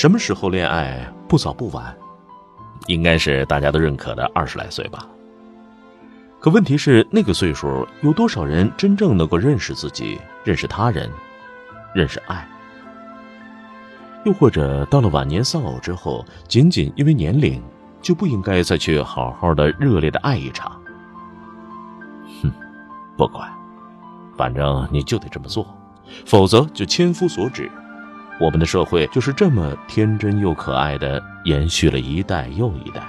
什么时候恋爱不早不晚？应该是大家都认可的二十来岁吧。可问题是，那个岁数有多少人真正能够认识自己、认识他人、认识爱？又或者到了晚年丧偶之后，仅仅因为年龄，就不应该再去好好的热烈的爱一场？哼，不管，反正你就得这么做，否则就千夫所指。我们的社会就是这么天真又可爱的延续了一代又一代。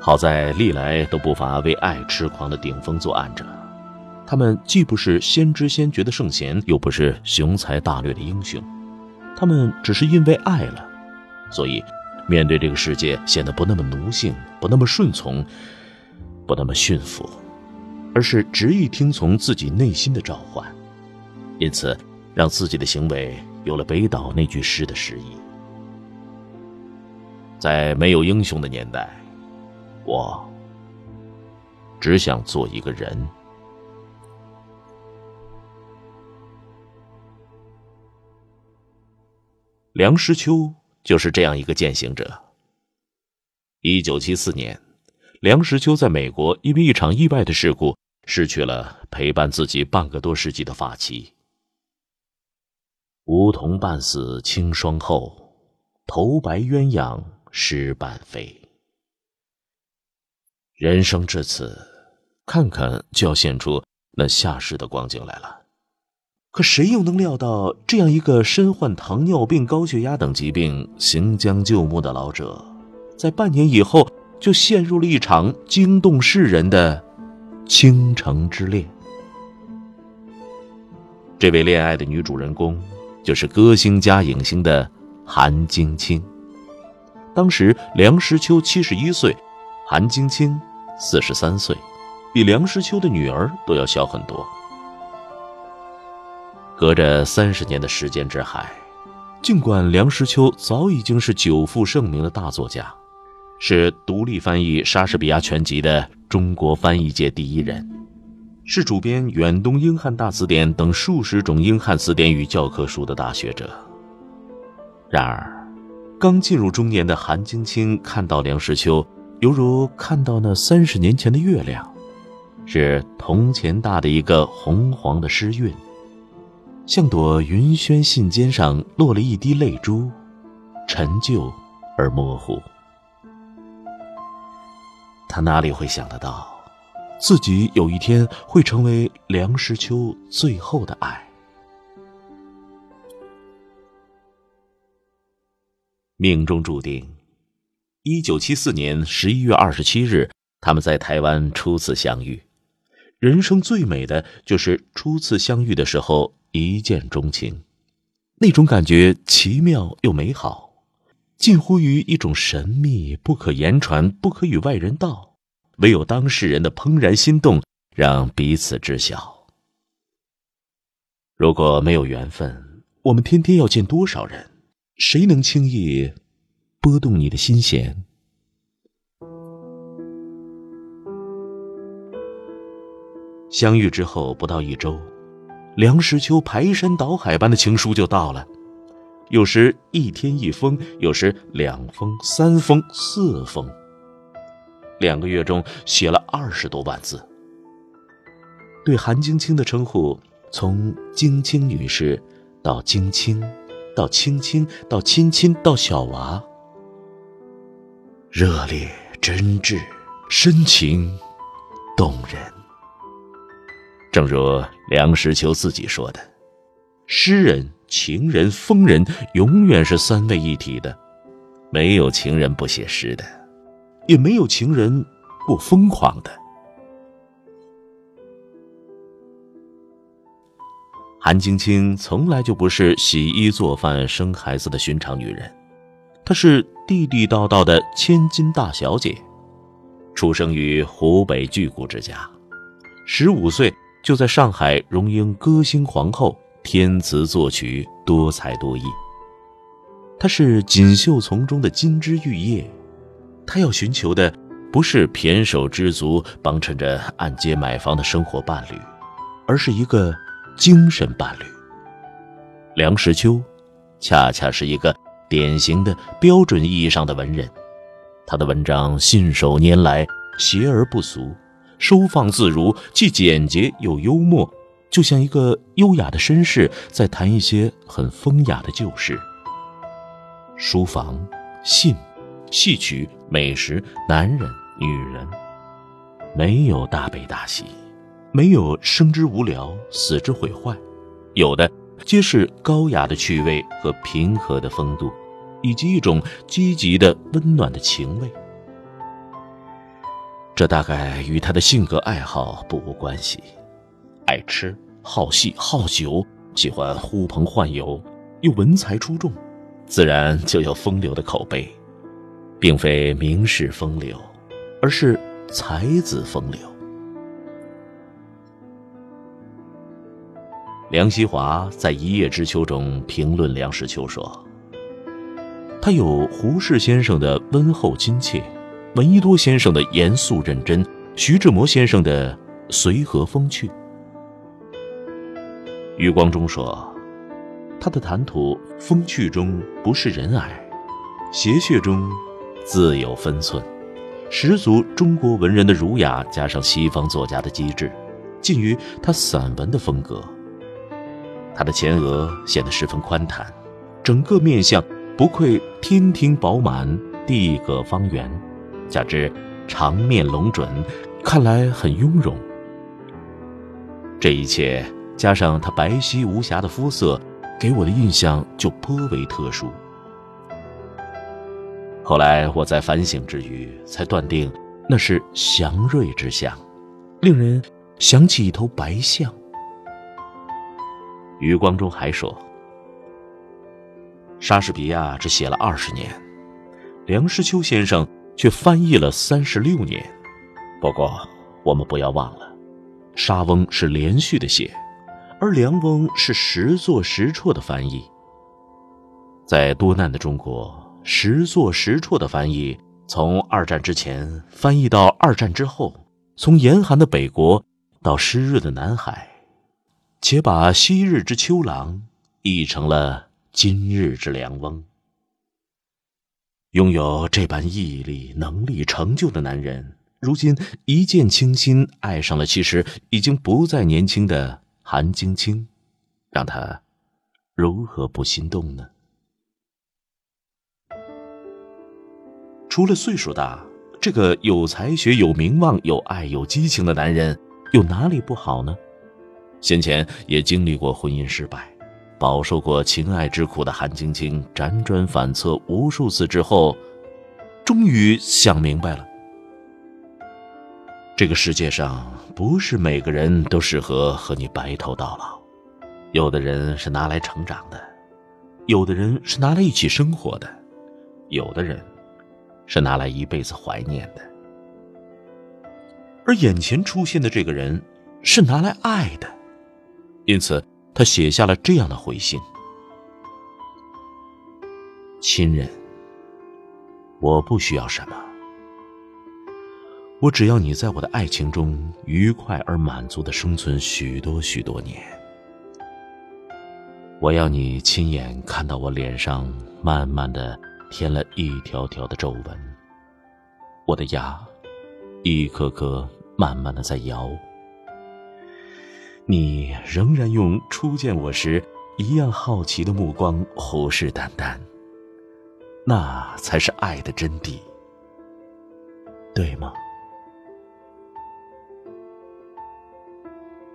好在历来都不乏为爱痴狂的顶峰作案者，他们既不是先知先觉的圣贤，又不是雄才大略的英雄，他们只是因为爱了，所以面对这个世界显得不那么奴性，不那么顺从，不那么驯服，而是执意听从自己内心的召唤。因此，让自己的行为有了北岛那句诗的诗意。在没有英雄的年代，我只想做一个人。梁实秋就是这样一个践行者。一九七四年，梁实秋在美国因为一场意外的事故，失去了陪伴自己半个多世纪的发妻。梧桐半死清霜后，头白鸳鸯失伴飞。人生至此，看看就要现出那下世的光景来了。可谁又能料到，这样一个身患糖尿病、高血压等疾病、行将就木的老者，在半年以后就陷入了一场惊动世人的倾城之恋？这位恋爱的女主人公。就是歌星加影星的韩晶清。当时梁实秋七十一岁，韩晶清四十三岁，比梁实秋的女儿都要小很多。隔着三十年的时间之海，尽管梁实秋早已经是久负盛名的大作家，是独立翻译莎士比亚全集的中国翻译界第一人。是主编《远东英汉大词典》等数十种英汉词典与教科书的大学者。然而，刚进入中年的韩晶清看到梁实秋，犹如看到那三十年前的月亮，是铜钱大的一个红黄的诗韵，像朵云轩信笺上落了一滴泪珠，陈旧而模糊。他哪里会想得到？自己有一天会成为梁实秋最后的爱。命中注定，一九七四年十一月二十七日，他们在台湾初次相遇。人生最美的就是初次相遇的时候一见钟情，那种感觉奇妙又美好，近乎于一种神秘，不可言传，不可与外人道。唯有当事人的怦然心动，让彼此知晓。如果没有缘分，我们天天要见多少人？谁能轻易拨动你的心弦？相遇之后不到一周，梁实秋排山倒海般的情书就到了，有时一天一封，有时两封、三封、四封。两个月中写了二十多万字。对韩晶清的称呼，从晶清女士，到晶清，到青青，到亲亲，到小娃，热烈、真挚、深情、动人。正如梁实秋自己说的：“诗人、情人、疯人，永远是三位一体的，没有情人不写诗的。”也没有情人不疯狂的。韩晶晶从来就不是洗衣做饭、生孩子的寻常女人，她是地地道道的千金大小姐，出生于湖北巨贾之家，十五岁就在上海荣膺歌星皇后，填词作曲，多才多艺。她是锦绣丛中的金枝玉叶，他要寻求的不是胼手知足、帮衬着按揭买房的生活伴侣，而是一个。精神伴侣。梁实秋，恰恰是一个典型的标准意义上的文人。他的文章信手拈来，谐而不俗，收放自如，既简洁又幽默，就像一个优雅的绅士在谈一些很风雅的旧事。书房、信、戏曲、美食、男人、女人，没有大悲大喜。没有生之无聊，死之毁坏，有的皆是高雅的趣味和平和的风度，以及一种积极的温暖的情味。这大概与他的性格爱好不无关系。爱吃、好戏、好酒，喜欢呼朋唤友，又文才出众，自然就有风流的口碑，并非名士风流，而是才子风流。梁希华在《一叶知秋》中评论梁实秋说：“他有胡适先生的温厚亲切，闻一多先生的严肃认真，徐志摩先生的随和风趣。”余光中说：“他的谈吐风趣中不是人矮，谐谑中自有分寸，十足中国文人的儒雅，加上西方作家的机智，近于他散文的风格。”他的前额显得十分宽坦，整个面相不愧天庭饱满，地阁方圆，加之长面龙准，看来很雍容。这一切加上他白皙无瑕的肤色，给我的印象就颇为特殊。后来我在反省之余，才断定那是祥瑞之象，令人想起一头白象。余光中还说：“莎士比亚只写了二十年，梁实秋先生却翻译了三十六年。不过，我们不要忘了，莎翁是连续的写，而梁翁是实作实辍的翻译。在多难的中国，实作实辍的翻译，从二战之前翻译到二战之后，从严寒的北国到湿润的南海。”且把昔日之秋郎译成了今日之凉翁。拥有这般毅力、能力、成就的男人，如今一见倾心，爱上了其实已经不再年轻的韩晶晶，让他如何不心动呢？除了岁数大，这个有才学、有名望、有爱、有激情的男人，有哪里不好呢？先前也经历过婚姻失败，饱受过情爱之苦的韩晶晶，辗转反侧无数次之后，终于想明白了：这个世界上不是每个人都适合和你白头到老，有的人是拿来成长的，有的人是拿来一起生活的，有的人是拿来一辈子怀念的，而眼前出现的这个人是拿来爱的。因此，他写下了这样的回信：“亲人，我不需要什么，我只要你在我的爱情中愉快而满足的生存许多许多年。我要你亲眼看到我脸上慢慢的添了一条条的皱纹，我的牙一颗颗慢慢的在摇。”你仍然用初见我时一样好奇的目光虎视眈眈，那才是爱的真谛，对吗？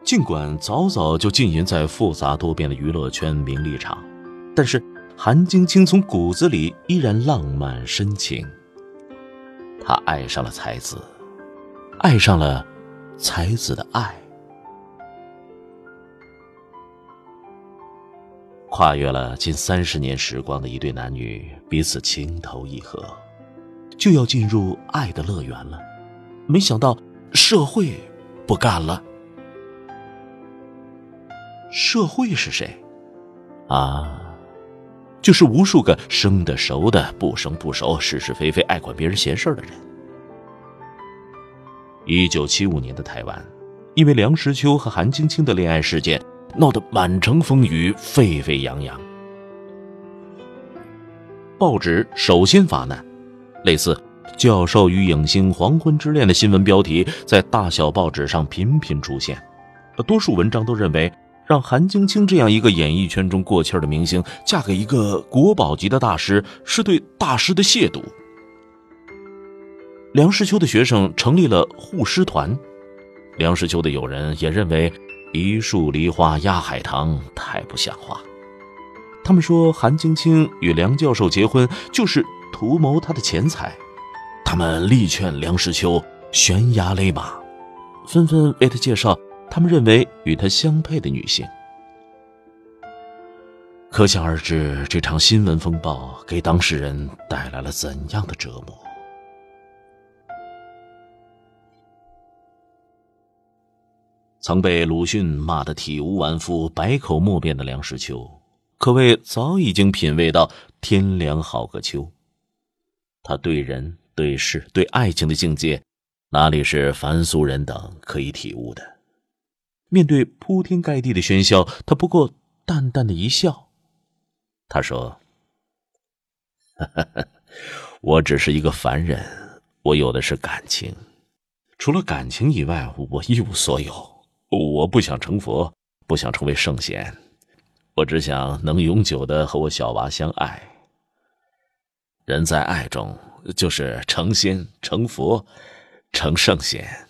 尽管早早就浸淫在复杂多变的娱乐圈名利场，但是韩晶晶从骨子里依然浪漫深情。她爱上了才子，爱上了才子的爱。跨越了近三十年时光的一对男女，彼此情投意合，就要进入爱的乐园了。没想到社会不干了。社会是谁？啊，就是无数个生的熟的、不生不熟、是是非非、爱管别人闲事的人。一九七五年的台湾，因为梁实秋和韩青青的恋爱事件，闹得满城风雨、沸沸扬扬。报纸首先发难，类似“教授与影星黄昏之恋”的新闻标题在大小报纸上频频出现，多数文章都认为。让韩晶晶这样一个演艺圈中过气的明星嫁给一个国宝级的大师，是对大师的亵渎。梁实秋的学生成立了护师团，梁实秋的友人也认为一树梨花压海棠太不像话。他们说韩晶晶与梁教授结婚就是图谋他的钱财，他们力劝梁实秋悬崖勒马，纷纷为他介绍。他们认为与他相配的女性，可想而知，这场新闻风暴给当事人带来了怎样的折磨。曾被鲁迅骂得体无完肤、百口莫辩的梁实秋，可谓早已经品味到天凉好个秋。他对人、对事、对爱情的境界，哪里是凡俗人等可以体悟的？面对铺天盖地的喧嚣，他不过淡淡的一笑。他说：“我只是一个凡人，我有的是感情，除了感情以外，我一无所有。我不想成佛，不想成为圣贤，我只想能永久的和我小娃相爱。人在爱中，就是成仙、成佛、成圣贤。”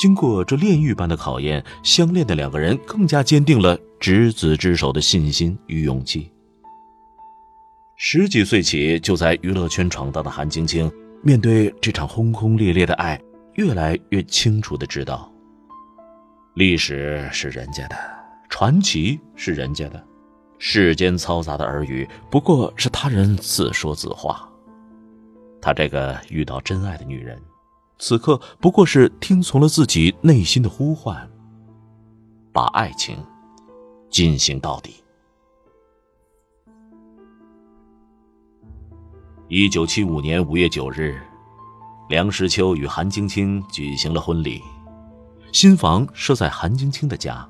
经过这炼狱般的考验，相恋的两个人更加坚定了执子之手的信心与勇气。十几岁起就在娱乐圈闯荡的韩晶晶，面对这场轰轰烈烈的爱，越来越清楚的知道：历史是人家的，传奇是人家的，世间嘈杂的耳语不过是他人自说自话。他这个遇到真爱的女人。此刻不过是听从了自己内心的呼唤，把爱情进行到底。一九七五年五月九日，梁实秋与韩晶晶举行了婚礼，新房设在韩晶晶的家。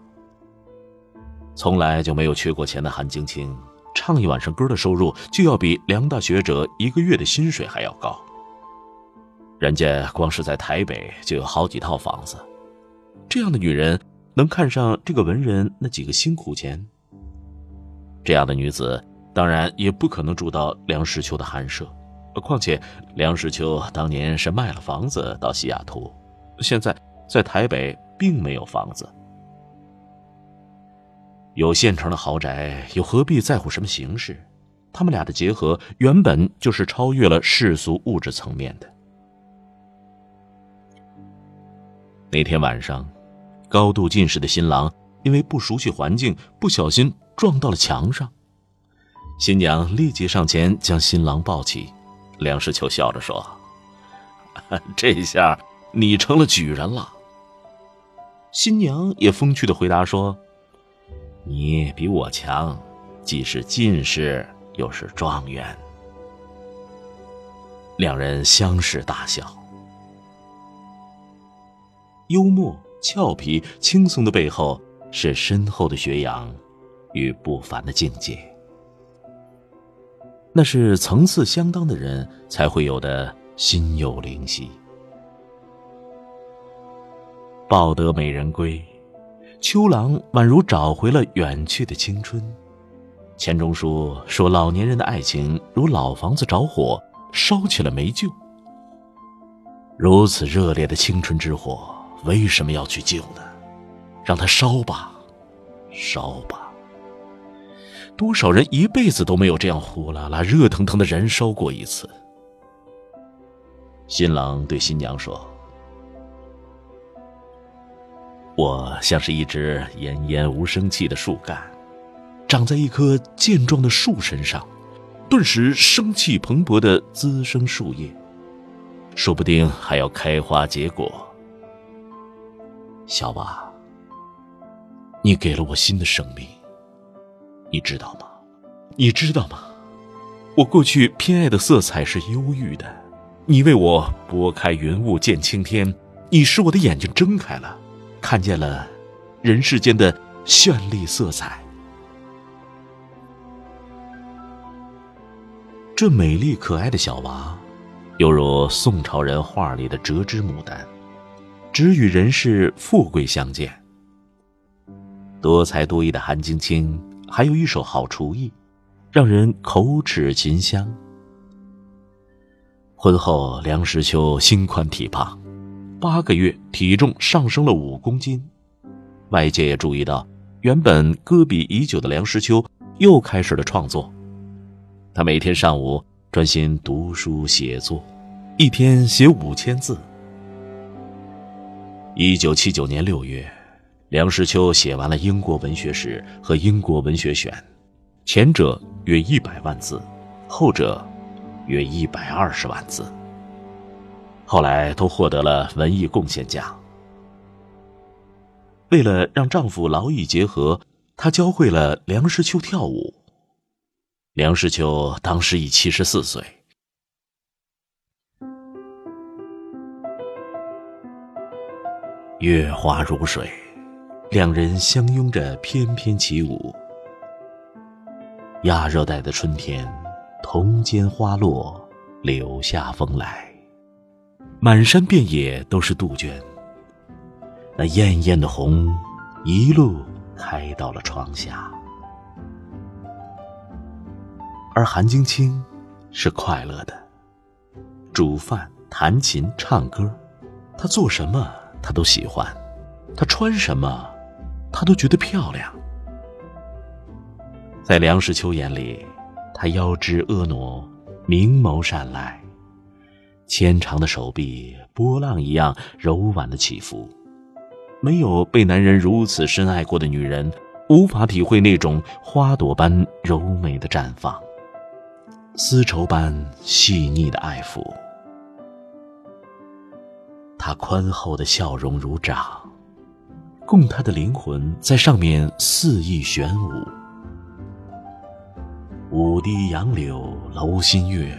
从来就没有缺过钱的韩晶晶，唱一晚上歌的收入就要比梁大学者一个月的薪水还要高。人家光是在台北就有好几套房子，这样的女人能看上这个文人那几个辛苦钱？这样的女子当然也不可能住到梁实秋的寒舍，况且梁实秋当年是卖了房子到西雅图，现在在台北并没有房子。有现成的豪宅，又何必在乎什么形式？他们俩的结合原本就是超越了世俗物质层面的。那天晚上，高度近视的新郎因为不熟悉环境，不小心撞到了墙上。新娘立即上前将新郎抱起。梁实秋笑着说：“ 这下你成了举人了。”新娘也风趣的回答说：“你比我强，既是进士又是状元。”两人相视大笑。幽默、俏皮、轻松的背后，是深厚的学养与不凡的境界。那是层次相当的人才会有的心有灵犀。抱得美人归，秋郎宛如找回了远去的青春。钱钟书说：“老年人的爱情如老房子着火，烧起了没救。”如此热烈的青春之火。为什么要去救呢？让它烧吧，烧吧。多少人一辈子都没有这样呼啦啦、热腾腾的燃烧过一次。新郎对新娘说：“我像是一只奄奄无生气的树干，长在一棵健壮的树身上，顿时生气蓬勃的滋生树叶，说不定还要开花结果。小娃，你给了我新的生命，你知道吗？你知道吗？我过去偏爱的色彩是忧郁的，你为我拨开云雾见青天，你使我的眼睛睁开了，看见了人世间的绚丽色彩。这美丽可爱的小娃，犹如宋朝人画里的折枝牡丹。只与人世富贵相见。多才多艺的韩晶晶还有一手好厨艺，让人口齿琴香。婚后，梁实秋心宽体胖，八个月体重上升了五公斤。外界也注意到，原本搁笔已久的梁实秋又开始了创作。他每天上午专心读书写作，一天写五千字。一九七九年六月，梁实秋写完了《英国文学史》和《英国文学选》，前者约一百万字，后者约一百二十万字。后来都获得了文艺贡献奖。为了让丈夫劳逸结合，她教会了梁实秋跳舞。梁实秋当时已七十四岁。月华如水，两人相拥着翩翩起舞。亚热带的春天，桐间花落，柳下风来，满山遍野都是杜鹃。那艳艳的红，一路开到了窗下。而韩晶晶是快乐的，煮饭、弹琴、唱歌，她做什么？他都喜欢，他穿什么，他都觉得漂亮。在梁实秋眼里，他腰肢婀娜，明眸善睐，纤长的手臂波浪一样柔婉的起伏。没有被男人如此深爱过的女人，无法体会那种花朵般柔美的绽放，丝绸般细腻的爱抚。他宽厚的笑容如掌，供他的灵魂在上面肆意旋舞。舞堤杨柳楼新月，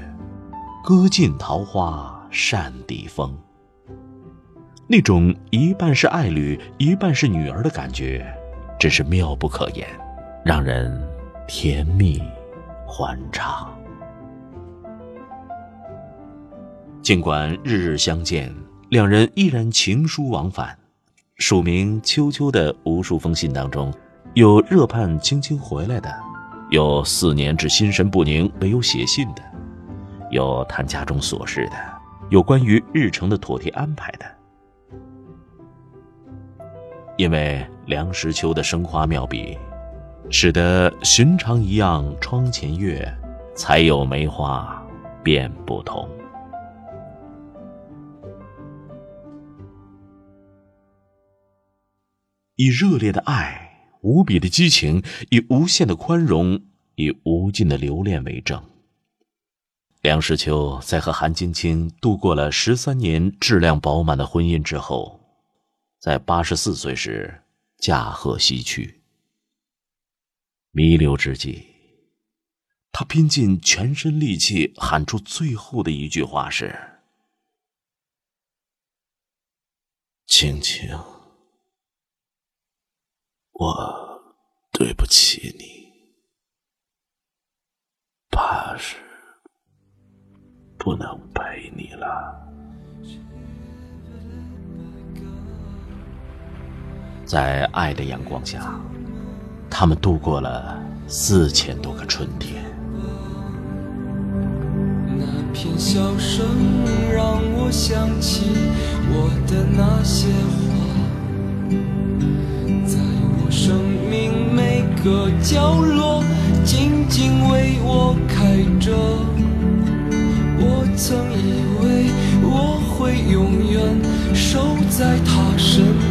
歌尽桃花扇底风。那种一半是爱侣，一半是女儿的感觉，真是妙不可言，让人甜蜜欢畅。尽管日日相见。两人依然情书往返，署名秋秋的无数封信当中，有热盼青青回来的，有四年至心神不宁没有写信的，有谈家中琐事的，有关于日程的妥帖安排的。因为梁实秋的生花妙笔，使得寻常一样窗前月，才有梅花变不同。以热烈的爱、无比的激情、以无限的宽容、以无尽的留恋为证。梁实秋在和韩晶晶度过了十三年质量饱满的婚姻之后，在八十四岁时驾鹤西去。弥留之际，他拼尽全身力气喊出最后的一句话是：“青青。”我对不起你，怕是不能陪你了。在爱的阳光下，他们度过了四千多个春天。那片笑声让我想起我的那些花个角落，静静为我开着。我曾以为我会永远守在他身旁。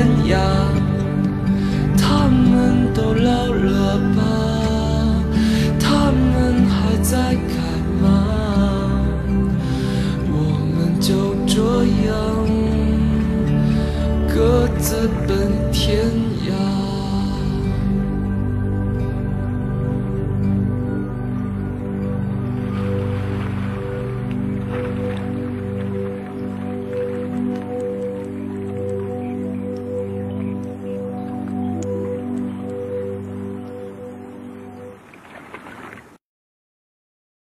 天涯。